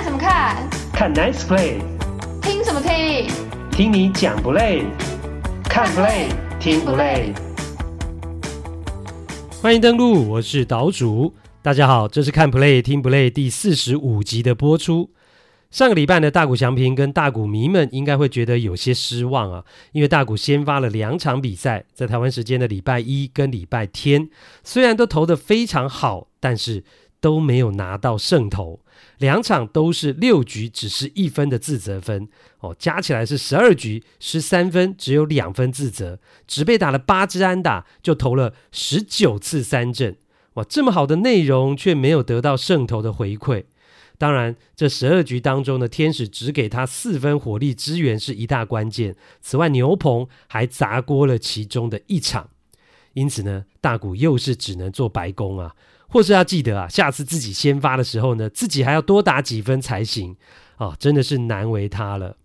看什么看？看 Nice Play。听什么听？听你讲不累？看 Play 听不累？欢迎登录，我是岛主。大家好，这是看 Play 听不累第四十五集的播出。上个礼拜的大谷翔平跟大谷迷们应该会觉得有些失望啊，因为大谷先发了两场比赛，在台湾时间的礼拜一跟礼拜天，虽然都投得非常好，但是都没有拿到胜投，两场都是六局只是一分的自责分。哦，加起来是十二局十三分，只有两分自责，只被打了八支安打，就投了十九次三振，哇，这么好的内容却没有得到胜投的回馈。当然，这十二局当中呢，天使只给他四分火力支援是一大关键。此外，牛棚还砸锅了其中的一场，因此呢，大谷又是只能做白工啊，或是要记得啊，下次自己先发的时候呢，自己还要多打几分才行啊，真的是难为他了。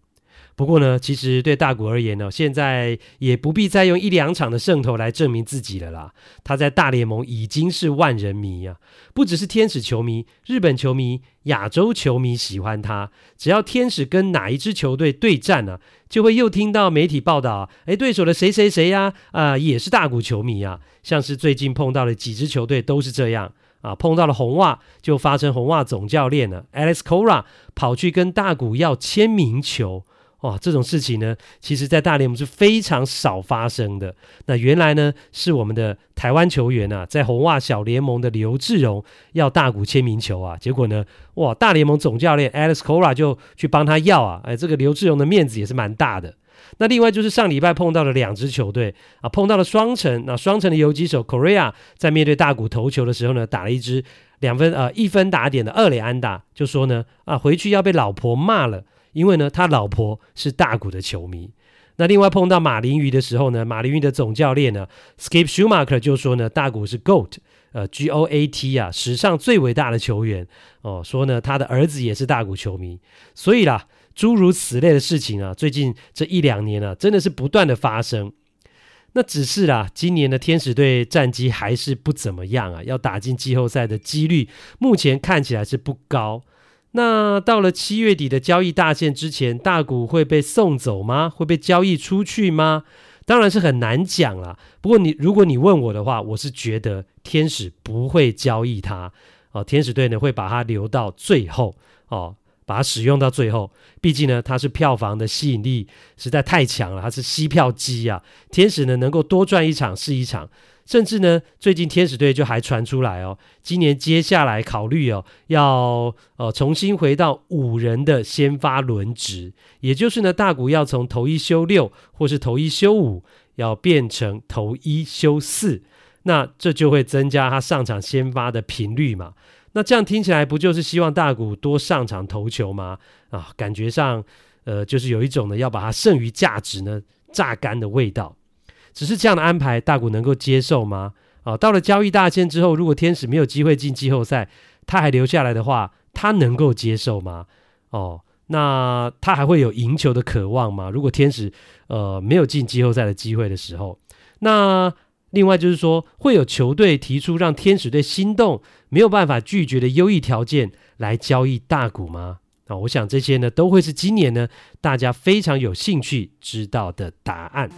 不过呢，其实对大谷而言呢，现在也不必再用一两场的胜投来证明自己了啦。他在大联盟已经是万人迷啊，不只是天使球迷、日本球迷、亚洲球迷喜欢他。只要天使跟哪一支球队对战呢、就会又听到媒体报道，哎，对手的谁谁谁呀，啊、也是大谷球迷啊。像是最近碰到的几支球队都是这样啊，碰到了红袜，就发生红袜总教练呢，Alex Cora 跑去跟大谷要签名球。哇，这种事情呢，其实在大联盟是非常少发生的。那原来呢，是我们的台湾球员啊，在红袜小联盟的刘志荣要大谷签名球啊，结果呢，哇，大联盟总教练 Alex Cora 就去帮他要啊，哎，这个刘志荣的面子也是蛮大的。那另外就是上礼拜碰到了两支球队啊，碰到了双城，那双城的游击手 Correa 在面对大谷投球的时候呢，打了一支两分呃一分打点的二垒安打，就说呢啊，回去要被老婆骂了。因为呢，他老婆是大谷的球迷。那另外碰到马林鱼的时候呢，马林鱼的总教练呢，Skip Schumaker 就说呢，大谷是 GOAT，呃，G O A T 啊，史上最伟大的球员哦。说呢，他的儿子也是大谷球迷。所以啦，诸如此类的事情啊，最近这一两年啊，真的是不断的发生。那只是啦，今年的天使队战绩还是不怎么样啊，要打进季后赛的几率，目前看起来是不高。那到了七月底的交易大限之前，大股会被送走吗？会被交易出去吗？当然是很难讲了。不过你如果你问我的话，我是觉得天使不会交易它哦，天使队呢会把它留到最后哦，把它使用到最后。毕竟呢，它是票房的吸引力实在太强了，它是吸票机啊。天使呢能够多赚一场是一场。甚至呢，最近天使队就还传出来哦，今年接下来考虑哦，要呃重新回到五人的先发轮值，也就是呢，大谷要从投一休六，或是投一休五，要变成投一休四，那这就会增加他上场先发的频率嘛。那这样听起来不就是希望大谷多上场投球吗？啊，感觉上呃就是有一种呢要把它剩余价值呢榨干的味道。只是这样的安排，大谷能够接受吗？啊，到了交易大限之后，如果天使没有机会进季后赛，他还留下来的话，他能够接受吗？哦，那他还会有赢球的渴望吗？如果天使呃没有进季后赛的机会的时候，那另外就是说，会有球队提出让天使队心动、没有办法拒绝的优异条件来交易大谷吗？啊，我想这些呢都会是今年呢大家非常有兴趣知道的答案。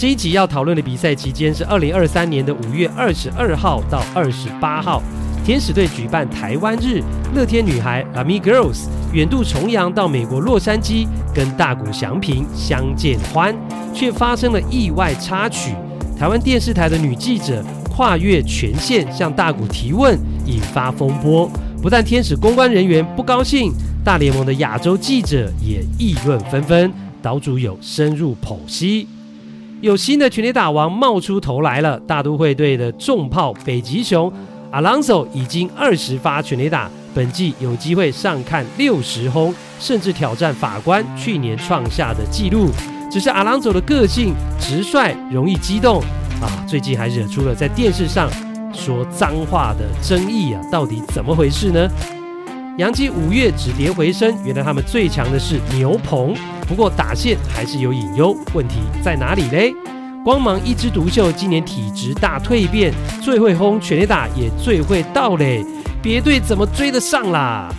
这一集要讨论的比赛期间是二零二三年的五月二十二号到二十八号，天使队举办台湾日，乐天女孩 Lamy Girls 远渡重洋到美国洛杉矶跟大谷祥平相见欢，却发生了意外插曲。台湾电视台的女记者跨越权限向大谷提问，引发风波。不但天使公关人员不高兴，大联盟的亚洲记者也议论纷纷。岛主有深入剖析。有新的全垒打王冒出头来了，大都会队的重炮北极熊阿朗索已经二十发全垒打，本季有机会上看六十轰，甚至挑战法官去年创下的纪录。只是阿朗索的个性直率，容易激动啊，最近还惹出了在电视上说脏话的争议啊，到底怎么回事呢？洋基五月止跌回升，原来他们最强的是牛棚，不过打线还是有隐忧，问题在哪里嘞？光芒一枝独秀，今年体质大蜕变，最会轰全垒打，也最会盗垒，别队怎么追得上啦？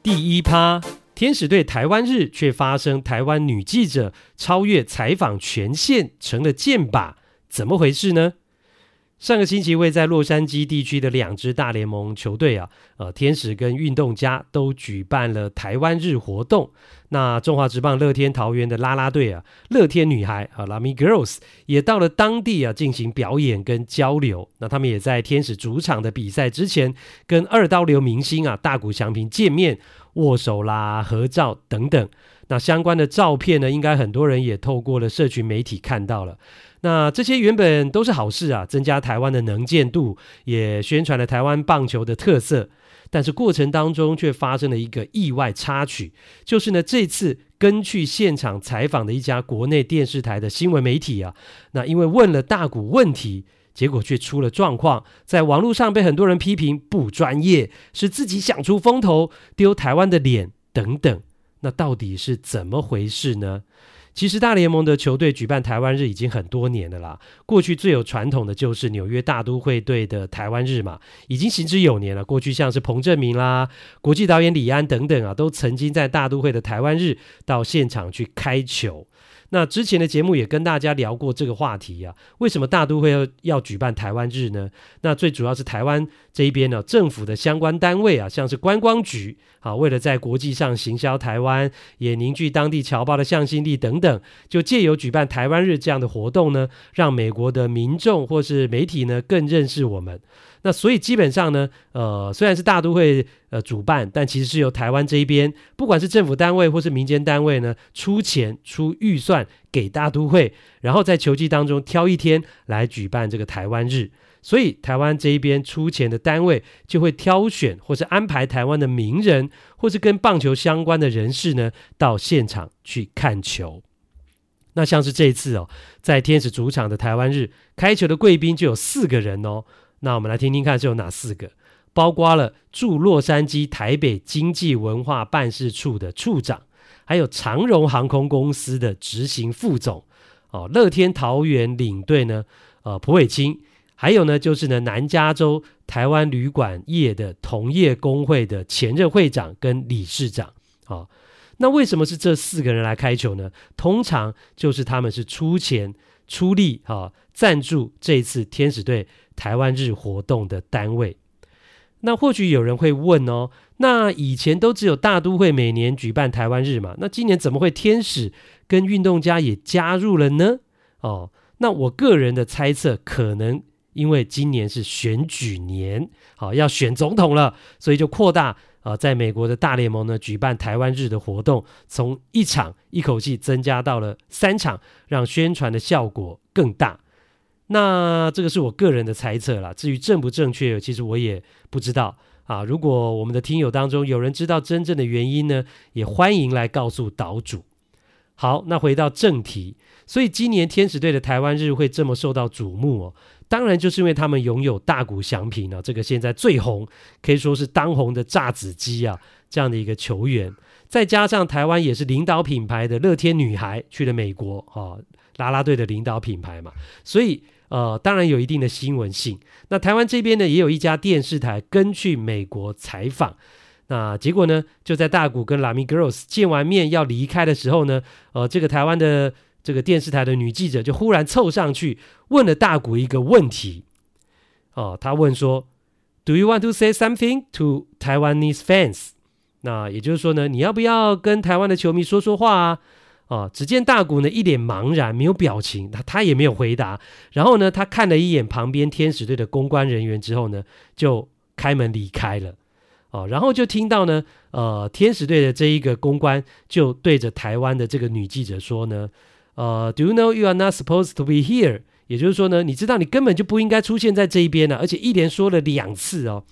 第一趴，天使队台湾日却发生台湾女记者超越采访权限成了箭靶，怎么回事呢？上个星期，位在洛杉矶地区的两支大联盟球队啊，呃，天使跟运动家都举办了台湾日活动。那中华职棒乐天桃园的啦啦队啊，乐天女孩啊，Lamy Girls 也到了当地啊进行表演跟交流。那他们也在天使主场的比赛之前，跟二刀流明星啊大谷翔平见面、握手啦、合照等等。那相关的照片呢，应该很多人也透过了社群媒体看到了。那这些原本都是好事啊，增加台湾的能见度，也宣传了台湾棒球的特色。但是过程当中却发生了一个意外插曲，就是呢，这次跟去现场采访的一家国内电视台的新闻媒体啊，那因为问了大谷问题，结果却出了状况，在网络上被很多人批评不专业，是自己想出风头，丢台湾的脸等等。那到底是怎么回事呢？其实大联盟的球队举办台湾日已经很多年了啦。过去最有传统的就是纽约大都会队的台湾日嘛，已经行之有年了。过去像是彭正明啦、国际导演李安等等啊，都曾经在大都会的台湾日到现场去开球。那之前的节目也跟大家聊过这个话题啊，为什么大都会要要举办台湾日呢？那最主要是台湾这一边呢，政府的相关单位啊，像是观光局啊，为了在国际上行销台湾，也凝聚当地侨胞的向心力等等，就借由举办台湾日这样的活动呢，让美国的民众或是媒体呢更认识我们。那所以基本上呢，呃，虽然是大都会呃主办，但其实是由台湾这一边，不管是政府单位或是民间单位呢，出钱出预算给大都会，然后在球季当中挑一天来举办这个台湾日。所以台湾这一边出钱的单位就会挑选或是安排台湾的名人或是跟棒球相关的人士呢，到现场去看球。那像是这一次哦，在天使主场的台湾日开球的贵宾就有四个人哦。那我们来听听看是有哪四个，包括了驻洛杉矶台北经济文化办事处的处长，还有长荣航空公司的执行副总，哦，乐天桃园领队呢，呃，蒲伟清，还有呢就是呢南加州台湾旅馆业的同业公会的前任会长跟理事长，哦，那为什么是这四个人来开球呢？通常就是他们是出钱出力啊，赞助这次天使队。台湾日活动的单位，那或许有人会问哦，那以前都只有大都会每年举办台湾日嘛，那今年怎么会天使跟运动家也加入了呢？哦，那我个人的猜测，可能因为今年是选举年，好，要选总统了，所以就扩大啊，在美国的大联盟呢举办台湾日的活动，从一场一口气增加到了三场，让宣传的效果更大。那这个是我个人的猜测啦，至于正不正确，其实我也不知道啊。如果我们的听友当中有人知道真正的原因呢，也欢迎来告诉岛主。好，那回到正题，所以今年天使队的台湾日会这么受到瞩目哦，当然就是因为他们拥有大谷翔平啊，这个现在最红，可以说是当红的炸子鸡啊，这样的一个球员，再加上台湾也是领导品牌的乐天女孩去了美国啊，啦啦队的领导品牌嘛，所以。呃，当然有一定的新闻性。那台湾这边呢，也有一家电视台跟去美国采访。那结果呢，就在大谷跟 Lamy Girls 见完面要离开的时候呢，呃，这个台湾的这个电视台的女记者就忽然凑上去问了大谷一个问题。哦、呃，他问说：“Do you want to say something to Taiwanese fans？” 那也就是说呢，你要不要跟台湾的球迷说说话啊？啊！只见大谷呢一脸茫然，没有表情，他他也没有回答。然后呢，他看了一眼旁边天使队的公关人员之后呢，就开门离开了。哦，然后就听到呢，呃，天使队的这一个公关就对着台湾的这个女记者说呢，呃，Do you know you are not supposed to be here？也就是说呢，你知道你根本就不应该出现在这一边呢，而且一连说了两次哦。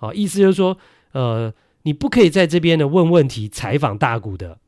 哦，意思就是说，呃，你不可以在这边呢问问题、采访大谷的。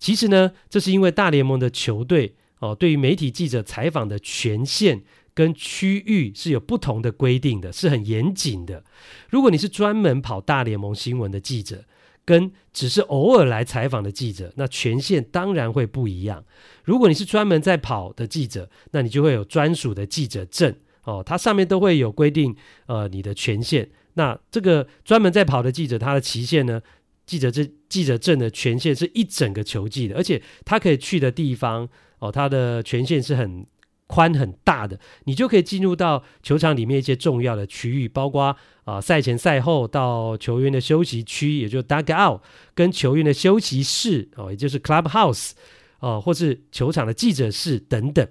其实呢，这是因为大联盟的球队哦，对于媒体记者采访的权限跟区域是有不同的规定的，是很严谨的。如果你是专门跑大联盟新闻的记者，跟只是偶尔来采访的记者，那权限当然会不一样。如果你是专门在跑的记者，那你就会有专属的记者证哦，它上面都会有规定，呃，你的权限。那这个专门在跑的记者，他的期限呢？记者证记者证的权限是一整个球季的，而且他可以去的地方哦，他的权限是很宽很大的，你就可以进入到球场里面一些重要的区域，包括啊、赛前赛后到球员的休息区，也就 dugout 跟球员的休息室哦，也就是 clubhouse 哦、或是球场的记者室等等。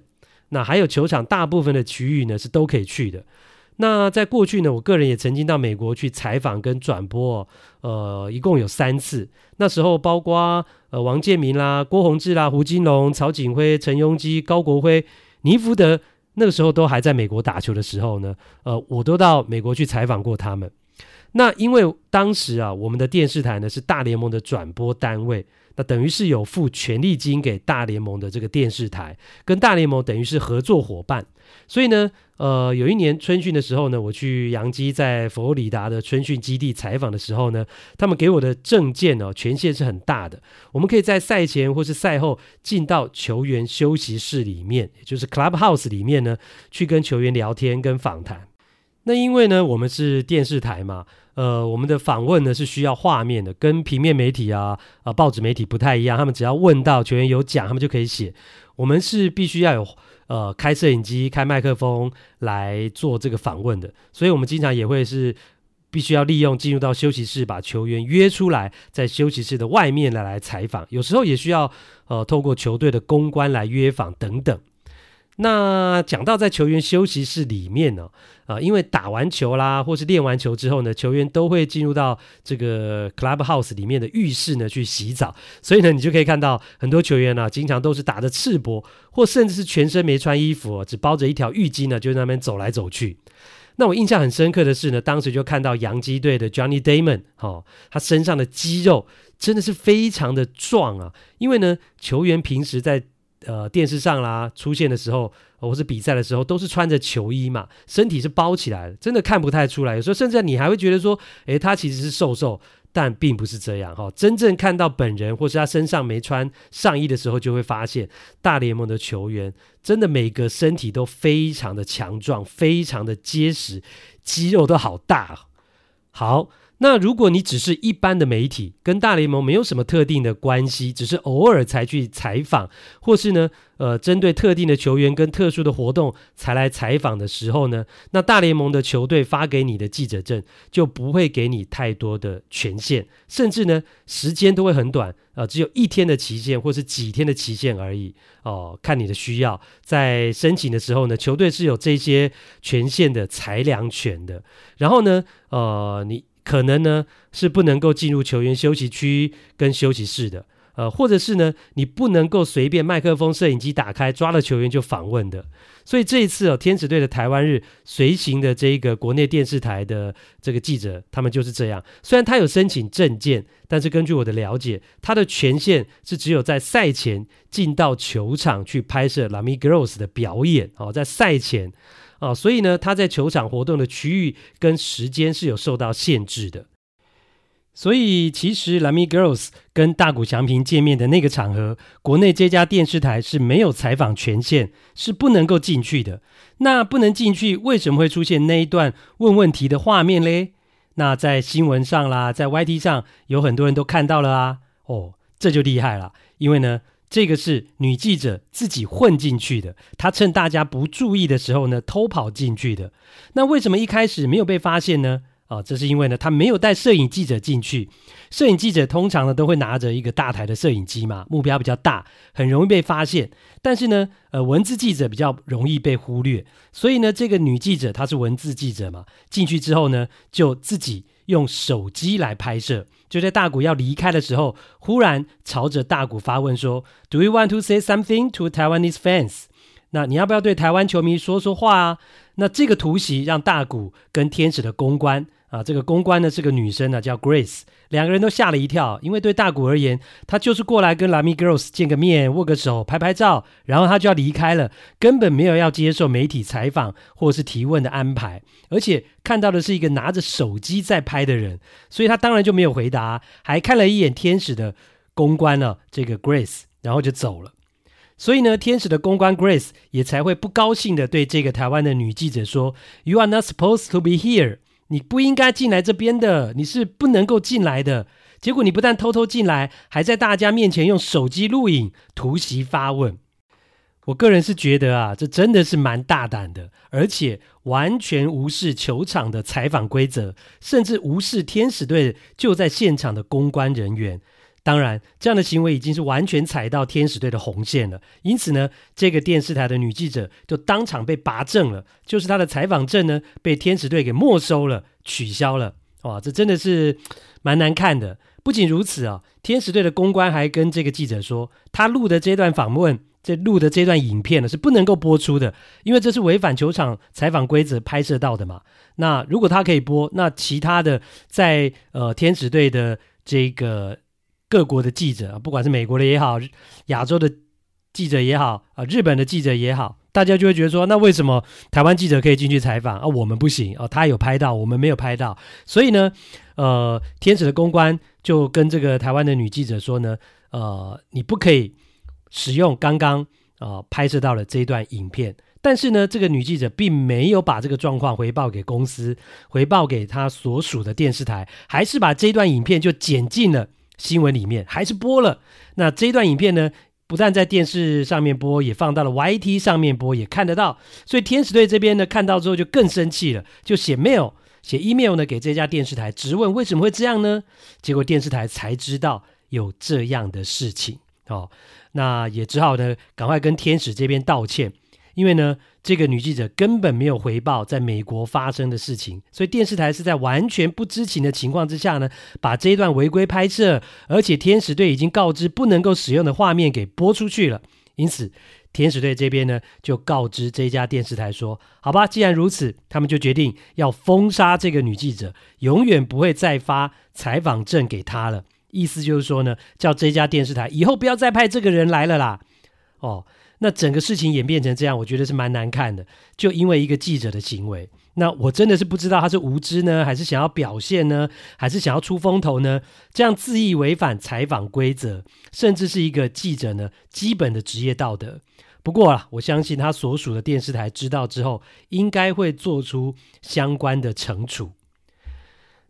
那还有球场大部分的区域呢是都可以去的。那在过去呢，我个人也曾经到美国去采访跟转播，呃，一共有三次。那时候包括呃王建民啦、郭泓志啦、胡金龙、曹锦辉、陈庸基、高国辉、尼福德，那个时候都还在美国打球的时候呢，呃，我都到美国去采访过他们。那因为当时啊，我们的电视台呢是大联盟的转播单位，那等于是有付权利金给大联盟的这个电视台，跟大联盟等于是合作伙伴。所以呢，呃，有一年春训的时候呢，我去洋基在佛罗里达的春训基地采访的时候呢，他们给我的证件哦，权限是很大的。我们可以在赛前或是赛后进到球员休息室里面，也就是 clubhouse 里面呢，去跟球员聊天跟访谈。那因为呢，我们是电视台嘛，呃，我们的访问呢是需要画面的，跟平面媒体啊、啊、呃、报纸媒体不太一样。他们只要问到球员有讲，他们就可以写。我们是必须要有。呃，开摄影机、开麦克风来做这个访问的，所以我们经常也会是必须要利用进入到休息室，把球员约出来，在休息室的外面来来采访。有时候也需要呃，透过球队的公关来约访等等。那讲到在球员休息室里面呢，啊、因为打完球啦，或是练完球之后呢，球员都会进入到这个 clubhouse 里面的浴室呢去洗澡，所以呢，你就可以看到很多球员呢、啊，经常都是打着赤膊，或甚至是全身没穿衣服，只包着一条浴巾呢，就在那边走来走去。那我印象很深刻的是呢，当时就看到洋基队的 Johnny Damon，哦，他身上的肌肉真的是非常的壮啊，因为呢，球员平时在呃，电视上啦出现的时候，或是比赛的时候，都是穿着球衣嘛，身体是包起来的，真的看不太出来。有时候甚至你还会觉得说，诶，他其实是瘦瘦，但并不是这样哈。真正看到本人，或是他身上没穿上衣的时候，就会发现大联盟的球员真的每个身体都非常的强壮，非常的结实，肌肉都好大。好。那如果你只是一般的媒体，跟大联盟没有什么特定的关系，只是偶尔才去采访，或是呢，呃，针对特定的球员跟特殊的活动才来采访的时候呢，那大联盟的球队发给你的记者证就不会给你太多的权限，甚至呢，时间都会很短，呃，只有一天的期限或是几天的期限而已，哦、看你的需要，在申请的时候呢，球队是有这些权限的裁量权的，然后呢，呃，你。可能呢是不能够进入球员休息区跟休息室的，呃，或者是呢你不能够随便麦克风、摄影机打开抓了球员就访问的。所以这一次哦，天使队的台湾日随行的这一个国内电视台的这个记者，他们就是这样。虽然他有申请证件，但是根据我的了解，他的权限是只有在赛前进到球场去拍摄 Lamy Girls 的表演哦，在赛前。啊、哦，所以呢，他在球场活动的区域跟时间是有受到限制的。所以，其实 Lamy Girls 跟大谷翔平见面的那个场合，国内这家电视台是没有采访权限，是不能够进去的。那不能进去，为什么会出现那一段问问题的画面嘞？那在新闻上啦，在 YT 上有很多人都看到了啊。哦，这就厉害了，因为呢。这个是女记者自己混进去的，她趁大家不注意的时候呢，偷跑进去的。那为什么一开始没有被发现呢？啊、这是因为呢，她没有带摄影记者进去。摄影记者通常呢都会拿着一个大台的摄影机嘛，目标比较大，很容易被发现。但是呢，呃，文字记者比较容易被忽略。所以呢，这个女记者她是文字记者嘛，进去之后呢，就自己用手机来拍摄。就在大谷要离开的时候，忽然朝着大谷发问说：“Do you want to say something to Taiwanese fans？” 那你要不要对台湾球迷说说话啊？那这个突袭让大谷跟天使的公关啊，这个公关呢是个女生呢，叫 Grace，两个人都吓了一跳，因为对大谷而言，他就是过来跟 Lamy Girls 见个面、握个手、拍拍照，然后他就要离开了，根本没有要接受媒体采访或是提问的安排，而且看到的是一个拿着手机在拍的人，所以他当然就没有回答，还看了一眼天使的公关呢，这个 Grace，然后就走了。所以呢，天使的公关 Grace 也才会不高兴的对这个台湾的女记者说：“You are not supposed to be here。”你不应该进来这边的，你是不能够进来的。结果你不但偷偷进来，还在大家面前用手机录影、突袭发问。我个人是觉得啊，这真的是蛮大胆的，而且完全无视球场的采访规则，甚至无视天使队就在现场的公关人员。当然，这样的行为已经是完全踩到天使队的红线了。因此呢，这个电视台的女记者就当场被拔证了，就是她的采访证呢被天使队给没收了、取消了。哇，这真的是蛮难看的。不仅如此啊，天使队的公关还跟这个记者说，他录的这段访问、这录的这段影片呢是不能够播出的，因为这是违反球场采访规则拍摄到的嘛。那如果他可以播，那其他的在呃天使队的这个。各国的记者，不管是美国的也好，亚洲的记者也好，啊，日本的记者也好，大家就会觉得说，那为什么台湾记者可以进去采访啊，我们不行啊？他有拍到，我们没有拍到，所以呢，呃，天使的公关就跟这个台湾的女记者说呢，呃，你不可以使用刚刚啊拍摄到了这一段影片。但是呢，这个女记者并没有把这个状况回报给公司，回报给她所属的电视台，还是把这段影片就剪进了。新闻里面还是播了，那这一段影片呢，不但在电视上面播，也放到了 YT 上面播，也看得到。所以天使队这边呢，看到之后就更生气了，就写 mail 写 email 呢给这家电视台，质问为什么会这样呢？结果电视台才知道有这样的事情哦，那也只好呢赶快跟天使这边道歉。因为呢，这个女记者根本没有回报在美国发生的事情，所以电视台是在完全不知情的情况之下呢，把这一段违规拍摄，而且天使队已经告知不能够使用的画面给播出去了。因此，天使队这边呢就告知这家电视台说：“好吧，既然如此，他们就决定要封杀这个女记者，永远不会再发采访证给她了。意思就是说呢，叫这家电视台以后不要再派这个人来了啦。”哦。那整个事情演变成这样，我觉得是蛮难看的。就因为一个记者的行为，那我真的是不知道他是无知呢，还是想要表现呢，还是想要出风头呢？这样恣意违反采访规则，甚至是一个记者呢基本的职业道德。不过啊，我相信他所属的电视台知道之后，应该会做出相关的惩处。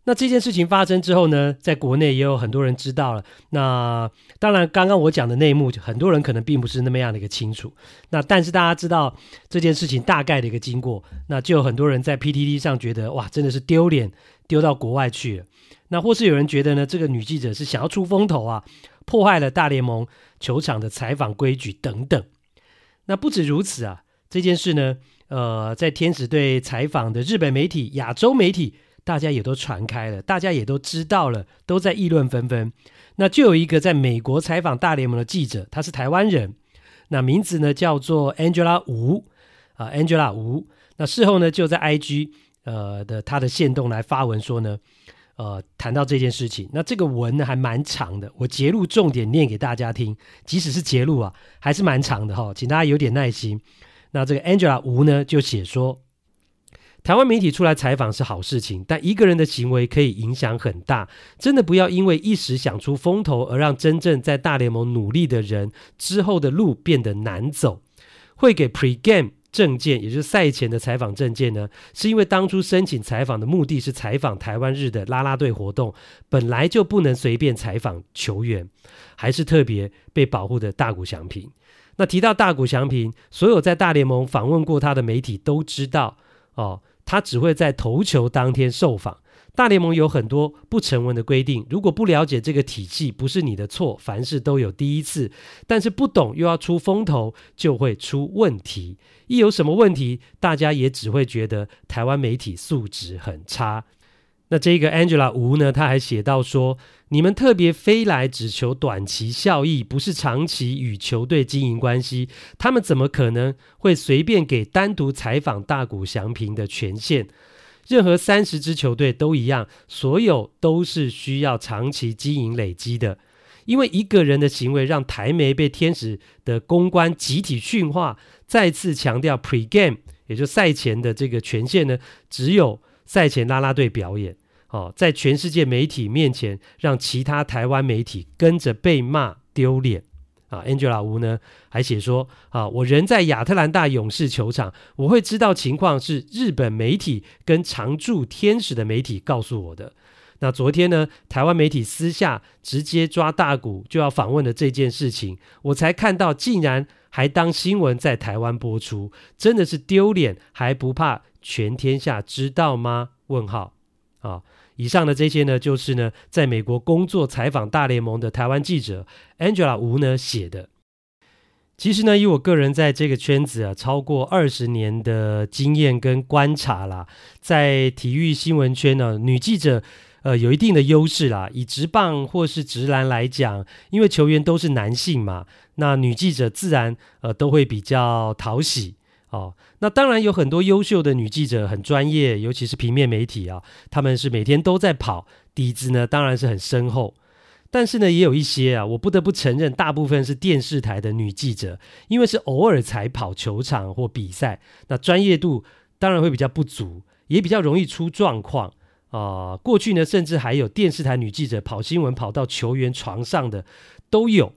那这件事情发生之后呢，在国内也有很多人知道了。那当然，刚刚我讲的内幕，很多人可能并不是那么样的一个清楚。那但是大家知道这件事情大概的一个经过，那就有很多人在 PTT 上觉得哇，真的是丢脸丢到国外去了。那或是有人觉得呢，这个女记者是想要出风头啊，破坏了大联盟球场的采访规矩等等。那不止如此啊，这件事呢，呃，在天使队采访的日本媒体、亚洲媒体。大家也都传开了，大家也都知道了，都在议论纷纷。那就有一个在美国采访大联盟的记者，他是台湾人，那名字呢叫做 Angela 吴啊，Angela 吴。那事后呢就在 IG 呃的他的限动来发文说呢，呃谈到这件事情。那这个文呢还蛮长的，我截录重点念给大家听，即使是截录啊，还是蛮长的哈，请大家有点耐心。那这个 Angela 吴呢就写说。台湾媒体出来采访是好事情，但一个人的行为可以影响很大。真的不要因为一时想出风头，而让真正在大联盟努力的人之后的路变得难走。会给 pre-game 证件，也就是赛前的采访证件呢，是因为当初申请采访的目的是采访台湾日的拉拉队活动，本来就不能随便采访球员，还是特别被保护的大谷翔平。那提到大谷翔平，所有在大联盟访问过他的媒体都知道哦。他只会在投球当天受访。大联盟有很多不成文的规定，如果不了解这个体系，不是你的错。凡事都有第一次，但是不懂又要出风头，就会出问题。一有什么问题，大家也只会觉得台湾媒体素质很差。那这个 Angela 吴呢，他还写到说：“你们特别飞来只求短期效益，不是长期与球队经营关系。他们怎么可能会随便给单独采访大谷翔平的权限？任何三十支球队都一样，所有都是需要长期经营累积的。因为一个人的行为让台媒被天使的公关集体训话，再次强调 pre-game，也就赛前的这个权限呢，只有赛前啦啦队表演。哦，在全世界媒体面前，让其他台湾媒体跟着被骂丢脸。啊，Angela 吴呢还写说啊，我人在亚特兰大勇士球场，我会知道情况是日本媒体跟常驻天使的媒体告诉我的。那昨天呢，台湾媒体私下直接抓大谷就要访问的这件事情，我才看到，竟然还当新闻在台湾播出，真的是丢脸，还不怕全天下知道吗？问号啊。以上的这些呢，就是呢，在美国工作采访大联盟的台湾记者 Angela 吴呢写的。其实呢，以我个人在这个圈子啊，超过二十年的经验跟观察啦，在体育新闻圈呢，女记者呃有一定的优势啦。以职棒或是职篮来讲，因为球员都是男性嘛，那女记者自然呃都会比较讨喜。哦，那当然有很多优秀的女记者，很专业，尤其是平面媒体啊，他们是每天都在跑，底子呢当然是很深厚。但是呢，也有一些啊，我不得不承认，大部分是电视台的女记者，因为是偶尔才跑球场或比赛，那专业度当然会比较不足，也比较容易出状况啊、过去呢，甚至还有电视台女记者跑新闻跑到球员床上的都有。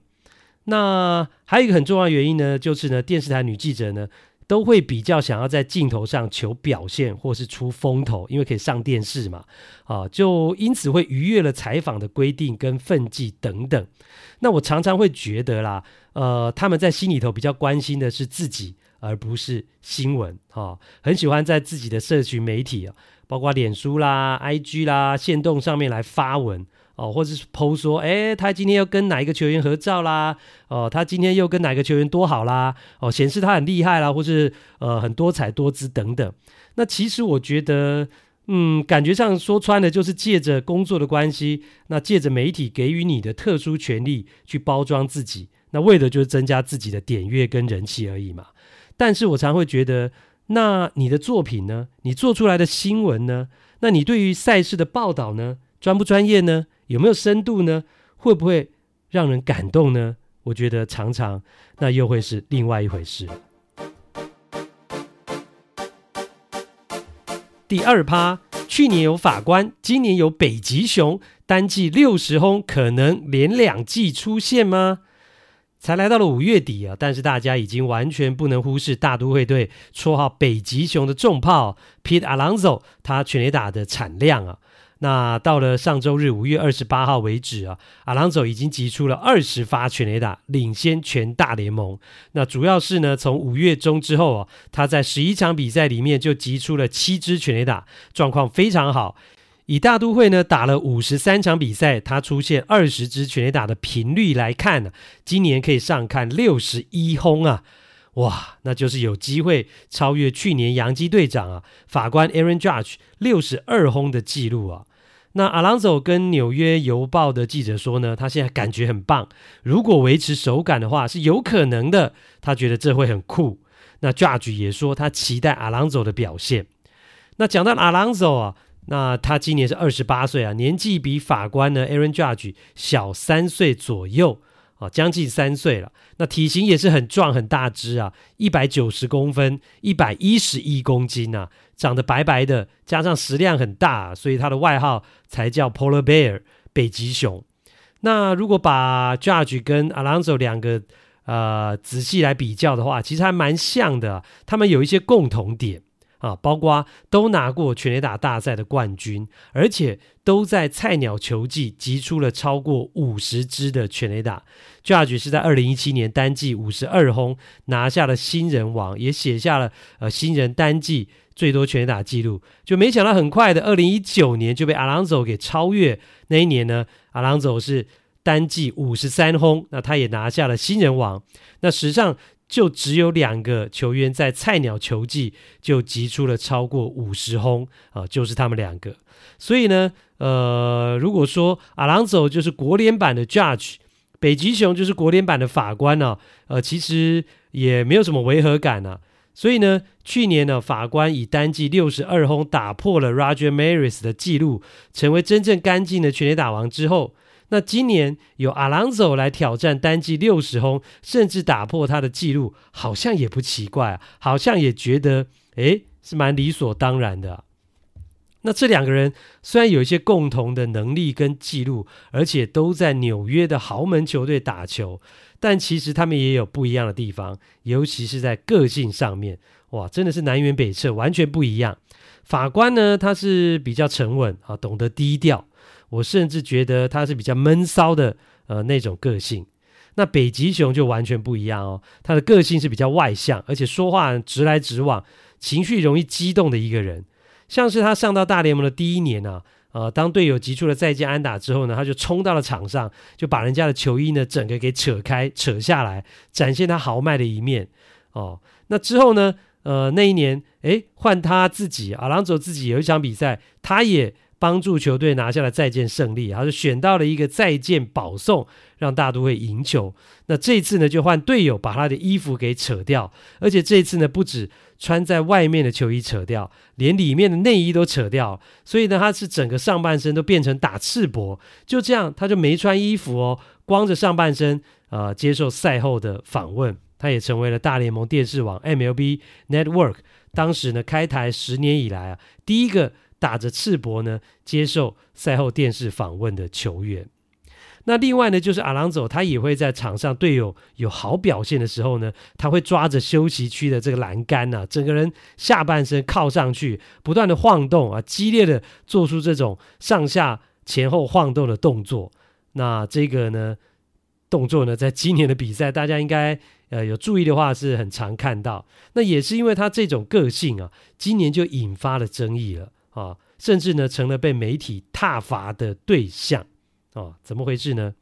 那还有一个很重要的原因呢，就是呢，电视台女记者呢。都会比较想要在镜头上求表现，或是出风头，因为可以上电视嘛，啊，就因此会逾越了采访的规定跟分际等等。那我常常会觉得啦，呃，他们在心里头比较关心的是自己，而不是新闻，啊，很喜欢在自己的社群媒体啊，包括脸书啦、IG 啦、限动上面来发文。哦，或者是 PO 说，诶，他今天又跟哪一个球员合照啦？哦，他今天又跟哪个球员多好啦？哦，显示他很厉害啦，或是呃很多彩多姿等等。那其实我觉得，嗯，感觉上说穿了就是借着工作的关系，那借着媒体给予你的特殊权利去包装自己，那为的就是增加自己的点阅跟人气而已嘛。但是我常会觉得，那你的作品呢？你做出来的新闻呢？那你对于赛事的报道呢？专不专业呢？有没有深度呢？会不会让人感动呢？我觉得常常那又会是另外一回事。第二趴，去年有法官，今年有北极熊，单季六十轰，可能连两季出现吗？才来到了五月底啊，但是大家已经完全不能忽视大都会队绰号北极熊的重炮 Pete Alonso，他全垒打的产量啊。那到了上周日五月二十八号为止啊，阿朗佐已经集出了二十发全垒打，领先全大联盟。那主要是呢，从五月中之后啊，他在十一场比赛里面就集出了七支全垒打，状况非常好。以大都会呢打了五十三场比赛，他出现二十支全垒打的频率来看呢，今年可以上看六十一轰啊。哇，那就是有机会超越去年洋基队长啊法官 Aaron Judge 六十二轰的记录啊。那 Alonso 跟纽约邮报的记者说呢，他现在感觉很棒，如果维持手感的话是有可能的，他觉得这会很酷。那 Judge 也说他期待 Alonso 的表现。那讲到 Alonso 啊，那他今年是二十八岁啊，年纪比法官呢 Aaron Judge 小三岁左右。啊，将近三岁了，那体型也是很壮很大只啊，一百九十公分，一百一十一公斤呐、啊，长得白白的，加上食量很大，所以它的外号才叫 Polar Bear 北极熊。那如果把 Judge 跟 Alonso 两个呃仔细来比较的话，其实还蛮像的，他们有一些共同点。啊，包括都拿过全垒打大赛的冠军，而且都在菜鸟球季击出了超过五十支的全垒打。Judge 是在二零一七年单季五十二轰，拿下了新人王，也写下了呃新人单季最多全垒打纪录。就没想到很快的二零一九年就被 Alonso 给超越。那一年呢，Alonso 是单季五十三轰，那他也拿下了新人王。那史上。就只有两个球员在菜鸟球季就击出了超过五十轰啊，就是他们两个。所以呢，呃，如果说阿朗佐就是国联版的 Judge，北极熊就是国联版的法官呢，啊，呃，其实也没有什么违和感啊。所以呢，去年呢，法官以单季六十二轰打破了 Roger Maris 的记录，成为真正干净的全垒打王之后，那今年有 Alonso 来挑战单季六十轰，甚至打破他的记录，好像也不奇怪啊，好像也觉得，诶，是蛮理所当然的。那这两个人虽然有一些共同的能力跟记录，而且都在纽约的豪门球队打球，但其实他们也有不一样的地方，尤其是在个性上面，哇，真的是南辕北辙，完全不一样。法官呢，他是比较沉稳啊，懂得低调，我甚至觉得他是比较闷骚的呃那种个性。那北极熊就完全不一样哦，他的个性是比较外向，而且说话直来直往，情绪容易激动的一个人。像是他上到大联盟的第一年啊，呃，当队友击出了再见安打之后呢，他就冲到了场上，就把人家的球衣呢整个给扯开、扯下来，展现他豪迈的一面。哦，那之后呢，呃，那一年，诶，换他自己，阿朗佐自己有一场比赛，他也。帮助球队拿下了再见胜利，他就选到了一个再见保送，让大都会赢球。那这次呢，就换队友把他的衣服给扯掉，而且这次呢，不止穿在外面的球衣扯掉，连里面的内衣都扯掉。所以呢，他是整个上半身都变成打赤膊，就这样，他就没穿衣服哦，光着上半身，呃，接受赛后的访问。他也成为了大联盟电视网 MLB Network 当时呢开台十年以来啊第一个。打着赤膊呢，接受赛后电视访问的球员。那另外呢，就是阿朗佐，他也会在场上队友有好表现的时候呢，他会抓着休息区的这个栏杆啊，整个人下半身靠上去，不断的晃动啊，激烈的做出这种上下前后晃动的动作。那这个呢，动作呢，在今年的比赛，大家应该呃有注意的话，是很常看到。那也是因为他这种个性啊，今年就引发了争议了。啊，甚至呢成了被媒体挞伐的对象啊？怎么回事呢？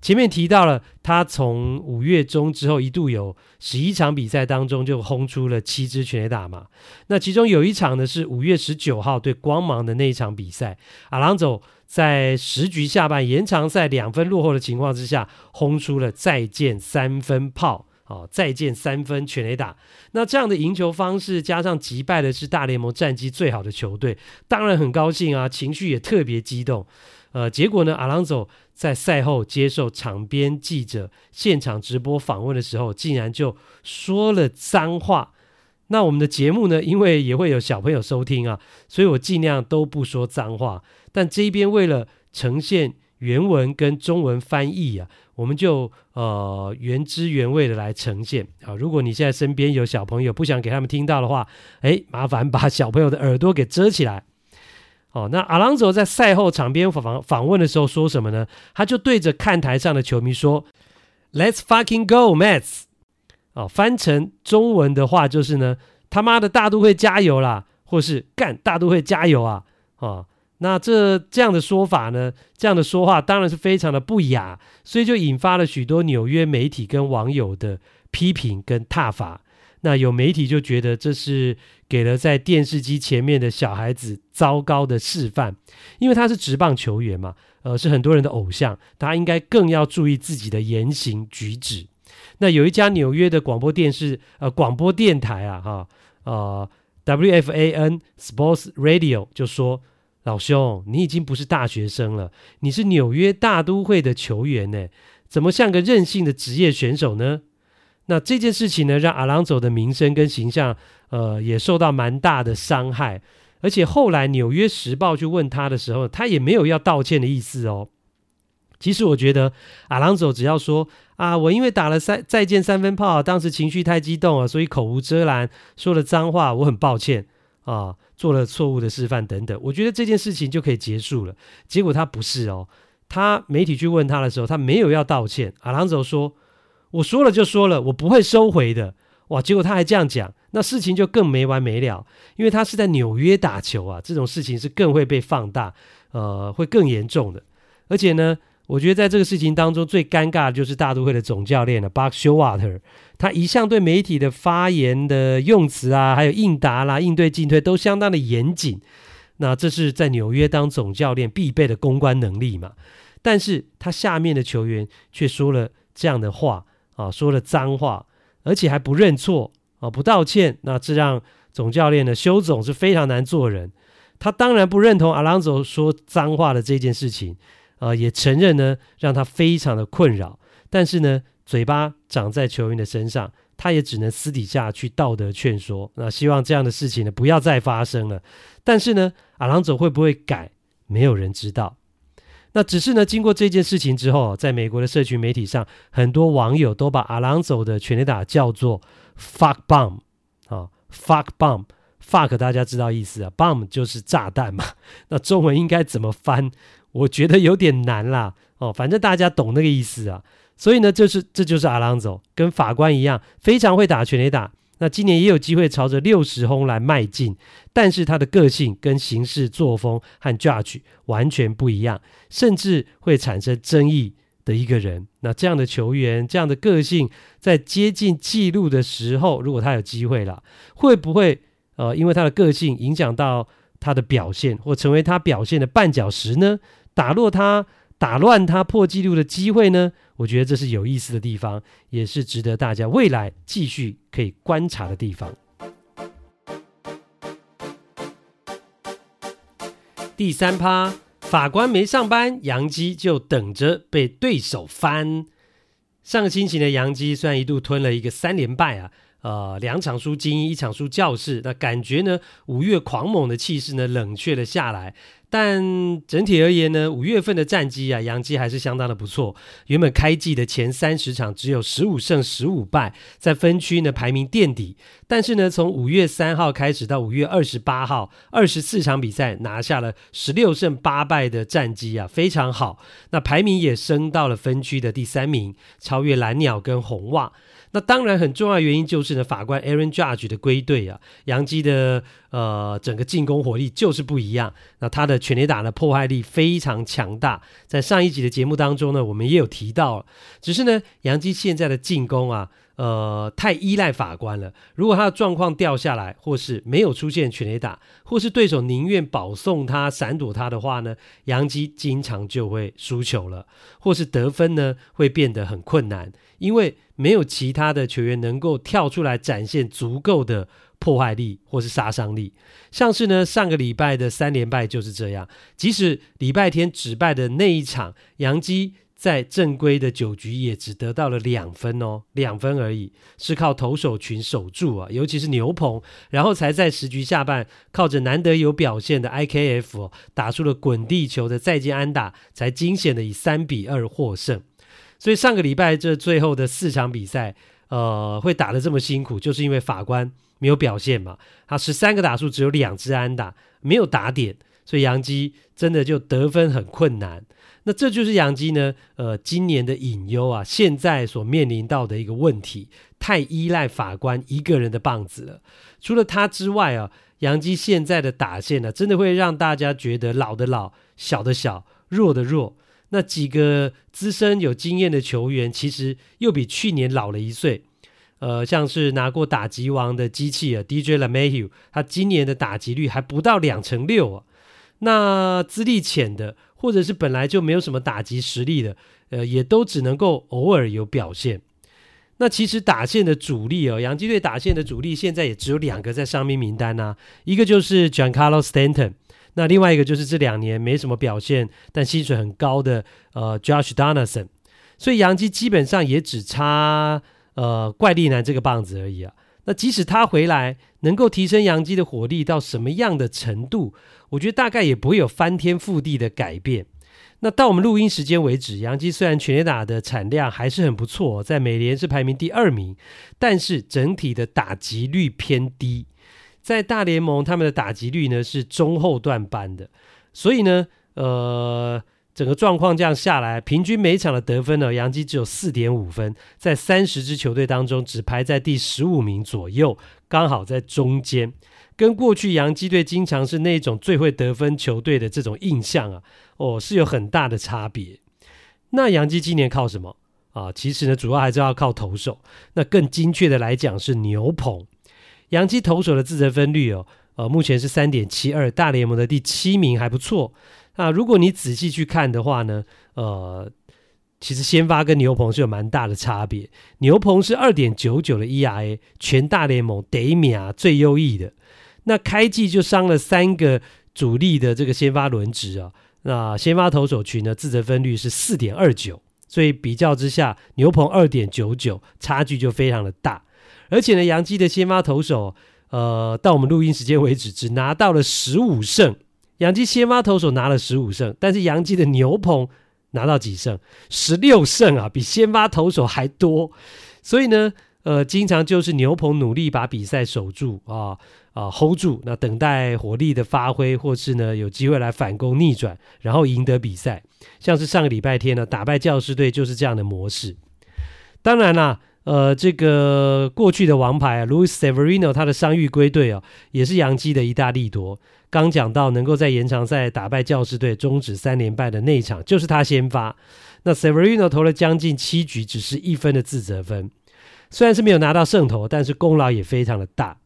前面提到了，他从五月中之后一度有十一场比赛当中就轰出了七支全垒打嘛。那其中有一场呢是五月十九号对光芒的那一场比赛，阿朗佐在十局下半延长赛两分落后的情况之下，轰出了再见三分炮。好，再见三分全垒打。那这样的赢球方式，加上击败的是大联盟战绩最好的球队，当然很高兴啊，情绪也特别激动。呃，结果呢，阿朗佐在赛后接受场边记者现场直播访问的时候，竟然就说了脏话。那我们的节目呢，因为也会有小朋友收听啊，所以我尽量都不说脏话。但这边为了呈现原文跟中文翻译啊。我们就呃原汁原味的来呈现啊！如果你现在身边有小朋友，不想给他们听到的话，哎，麻烦把小朋友的耳朵给遮起来。哦，那阿朗佐在赛后场边访访访问的时候说什么呢？他就对着看台上的球迷说：“Let's fucking go, Mets！” 哦，翻成中文的话就是呢，他妈的大都会加油啦，或是干大都会加油啊！哦那这这样的说法呢，这样的说话当然是非常的不雅，所以就引发了许多纽约媒体跟网友的批评跟挞伐。那有媒体就觉得这是给了在电视机前面的小孩子糟糕的示范，因为他是职棒球员嘛，呃，是很多人的偶像，他应该更要注意自己的言行举止。那有一家纽约的广播电视呃广播电台啊，哈，呃，WFAN Sports Radio 就说。老兄，你已经不是大学生了，你是纽约大都会的球员呢，怎么像个任性的职业选手呢？那这件事情呢，让阿朗佐的名声跟形象，呃，也受到蛮大的伤害。而且后来《纽约时报》去问他的时候，他也没有要道歉的意思哦。其实我觉得阿朗佐只要说啊，我因为打了三再见三分炮，当时情绪太激动了，所以口无遮拦说了脏话，我很抱歉啊。做了错误的示范等等，我觉得这件事情就可以结束了。结果他不是哦，他媒体去问他的时候，他没有要道歉。阿朗佐说：“我说了就说了，我不会收回的。”哇，结果他还这样讲，那事情就更没完没了。因为他是在纽约打球啊，这种事情是更会被放大，呃，会更严重的。而且呢，我觉得在这个事情当中最尴尬的就是大都会的总教练了，Buck Showalter。他一向对媒体的发言的用词啊，还有应答啦、应对进退都相当的严谨。那这是在纽约当总教练必备的公关能力嘛？但是他下面的球员却说了这样的话啊，说了脏话，而且还不认错啊，不道歉，那这让总教练呢，修总是非常难做人。他当然不认同阿朗佐说脏话的这件事情，呃，也承认呢，让他非常的困扰。但是呢，嘴巴长在球员的身上，他也只能私底下去道德劝说。那希望这样的事情呢，不要再发生了。但是呢，阿朗佐会不会改，没有人知道。那只是呢，经过这件事情之后，在美国的社群媒体上，很多网友都把阿朗佐的全垒打叫做 “fuck bomb” 啊，“fuck bomb”，“fuck” 大家知道意思啊，“bomb” 就是炸弹嘛。那中文应该怎么翻？我觉得有点难啦。哦，反正大家懂那个意思啊。所以呢，就是这就是阿朗佐跟法官一样，非常会打全垒打。那今年也有机会朝着六十轰来迈进，但是他的个性跟行事作风和 Judge 完全不一样，甚至会产生争议的一个人。那这样的球员，这样的个性，在接近纪录的时候，如果他有机会了，会不会呃，因为他的个性影响到他的表现，或成为他表现的绊脚石呢？打落他？打乱他破纪录的机会呢？我觉得这是有意思的地方，也是值得大家未来继续可以观察的地方。第三趴，法官没上班，杨基就等着被对手翻。上个星期呢，杨基虽然一度吞了一个三连败啊。呃，两场输精英，一场输教室，那感觉呢，五月狂猛的气势呢冷却了下来。但整体而言呢，五月份的战绩啊，洋基还是相当的不错。原本开季的前三十场只有十五胜十五败，在分区呢排名垫底。但是呢，从五月三号开始到五月二十八号，二十四场比赛拿下了十六胜八败的战绩啊，非常好。那排名也升到了分区的第三名，超越蓝鸟跟红袜。那当然很重要原因就是呢，法官 Aaron Judge 的归队啊，洋基的呃整个进攻火力就是不一样。那他的全垒打的破坏力非常强大，在上一集的节目当中呢，我们也有提到，只是呢，洋基现在的进攻啊，呃，太依赖法官了。如果他的状况掉下来，或是没有出现全垒打，或是对手宁愿保送他、闪躲他的话呢，洋基经常就会输球了，或是得分呢会变得很困难，因为。没有其他的球员能够跳出来展现足够的破坏力或是杀伤力，像是呢上个礼拜的三连败就是这样。即使礼拜天止败的那一场，杨基在正规的九局也只得到了两分哦，两分而已，是靠投手群守住啊，尤其是牛棚，然后才在十局下半靠着难得有表现的 IKF，打出了滚地球的再见安打，才惊险的以三比二获胜。所以上个礼拜这最后的四场比赛，呃，会打得这么辛苦，就是因为法官没有表现嘛。他十三个打数只有两支安打，没有打点，所以杨基真的就得分很困难。那这就是杨基呢，呃，今年的隐忧啊，现在所面临到的一个问题，太依赖法官一个人的棒子了。除了他之外啊，杨基现在的打线呢，真的会让大家觉得老的老，小的小，弱的弱。那几个资深有经验的球员，其实又比去年老了一岁。呃，像是拿过打击王的机器啊，DJ LeMahieu，他今年的打击率还不到两成六啊。那资历浅的，或者是本来就没有什么打击实力的，呃，也都只能够偶尔有表现。那其实打线的主力哦，洋基队打线的主力现在也只有两个在伤兵名单呐、啊，一个就是 Giancarlo Stanton。那另外一个就是这两年没什么表现，但薪水很高的呃，Josh Donaldson，所以洋基基本上也只差呃怪力男这个棒子而已啊。那即使他回来，能够提升洋基的火力到什么样的程度，我觉得大概也不会有翻天覆地的改变。那到我们录音时间为止，洋基虽然全垒打的产量还是很不错，在美联是排名第二名，但是整体的打击率偏低。在大联盟，他们的打击率呢是中后段班的，所以呢，呃，整个状况这样下来，平均每场的得分呢，洋基只有四点五分，在三十支球队当中只排在第十五名左右，刚好在中间，跟过去洋基队经常是那种最会得分球队的这种印象啊，哦，是有很大的差别。那洋基今年靠什么啊？其实呢，主要还是要靠投手，那更精确的来讲是牛棚。洋基投手的自责分率哦，呃，目前是三点七二，大联盟的第七名，还不错。那如果你仔细去看的话呢，呃，其实先发跟牛棚是有蛮大的差别。牛棚是二点九九的 ERA，全大联盟第一名最优异的。那开季就伤了三个主力的这个先发轮值啊。那先发投手群呢，自责分率是四点二九，所以比较之下，牛棚二点九九，差距就非常的大。而且呢，洋基的先发投手，呃，到我们录音时间为止，只拿到了十五胜。洋基先发投手拿了十五胜，但是洋基的牛棚拿到几胜？十六胜啊，比先发投手还多。所以呢，呃，经常就是牛棚努力把比赛守住啊。啊，hold 住，那等待火力的发挥，或是呢有机会来反攻逆转，然后赢得比赛。像是上个礼拜天呢，打败教师队就是这样的模式。当然啦，呃，这个过去的王牌啊，Louis Severino，他的伤愈归队啊，也是洋基的一大利多。刚讲到能够在延长赛打败教士队，终止三连败的那一场，就是他先发。那 Severino 投了将近七局，只是一分的自责分，虽然是没有拿到胜投，但是功劳也非常的大。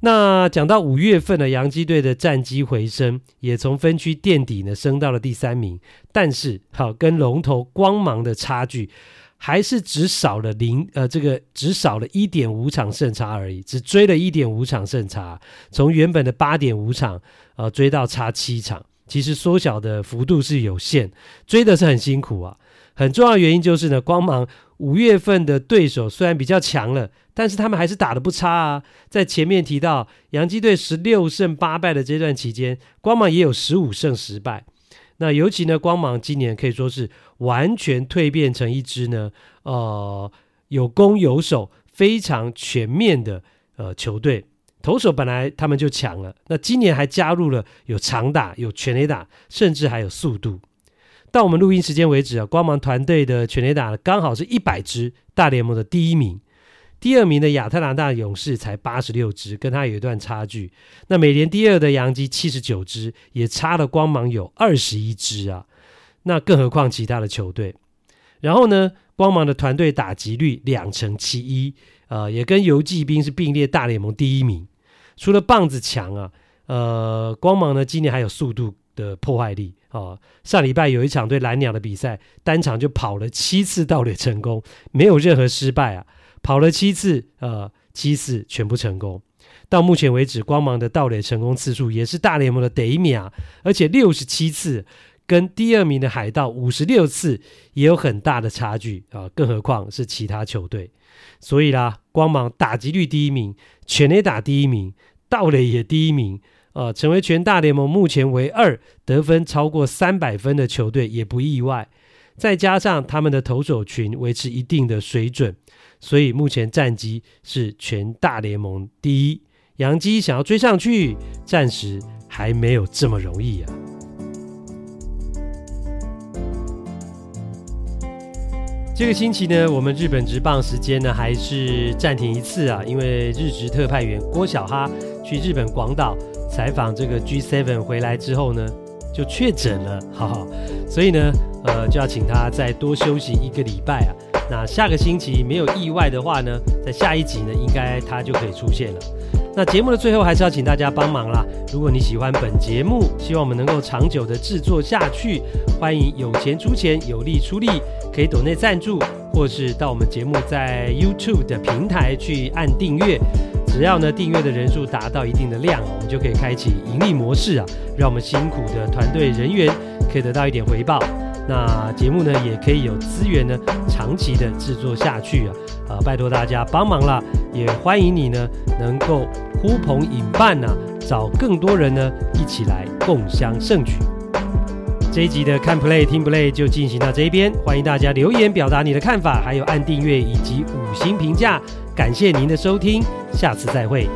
那讲到五月份的洋基队的战绩回升，也从分区垫底呢升到了第三名，但是好跟龙头光芒的差距还是只少了零呃这个只少了一点五场胜差而已，只追了一点五场胜差，从原本的八点五场呃追到差七场，其实缩小的幅度是有限，追的是很辛苦啊。很重要的原因就是呢，光芒五月份的对手虽然比较强了，但是他们还是打的不差啊。在前面提到洋基队十六胜八败的这段期间，光芒也有十五胜十败。那尤其呢，光芒今年可以说是完全蜕变成一支呢，呃，有攻有守非常全面的呃球队。投手本来他们就强了，那今年还加入了有长打、有全垒打，甚至还有速度。到我们录音时间为止啊，光芒团队的全垒打刚好是一百支，大联盟的第一名。第二名的亚特兰大勇士才八十六支，跟他有一段差距。那美联第二的洋基七十九支，也差了光芒有二十一支啊。那更何况其他的球队。然后呢，光芒的团队打击率两成七一，呃，也跟游骑兵是并列大联盟第一名。除了棒子强啊，呃，光芒呢今年还有速度的破坏力。哦，上礼拜有一场对蓝鸟的比赛，单场就跑了七次盗垒成功，没有任何失败啊！跑了七次，呃，七次全部成功。到目前为止，光芒的盗垒成功次数也是大联盟的第一名，而且六十七次，跟第二名的海盗五十六次也有很大的差距啊！更何况是其他球队。所以啦，光芒打击率第一名，全垒打第一名，盗垒也第一名。呃，成为全大联盟目前唯二得分超过三百分的球队也不意外。再加上他们的投手群维持一定的水准，所以目前战绩是全大联盟第一。洋基想要追上去，暂时还没有这么容易啊。这个星期呢，我们日本职棒时间呢还是暂停一次啊，因为日职特派员郭小哈去日本广岛。采访这个 G7 回来之后呢，就确诊了，哈哈，所以呢，呃，就要请他再多休息一个礼拜啊。那下个星期没有意外的话呢，在下一集呢，应该他就可以出现了。那节目的最后还是要请大家帮忙啦。如果你喜欢本节目，希望我们能够长久的制作下去，欢迎有钱出钱，有力出力，可以抖内赞助，或是到我们节目在 YouTube 的平台去按订阅。只要呢订阅的人数达到一定的量，我们就可以开启盈利模式啊，让我们辛苦的团队人员可以得到一点回报。那节目呢也可以有资源呢长期的制作下去啊，啊，拜托大家帮忙啦，也欢迎你呢能够呼朋引伴呐、找更多人呢一起来共襄盛举。这一集的看 play 听 play 就进行到这边，欢迎大家留言表达你的看法，还有按订阅以及五星评价。感谢您的收听，下次再会。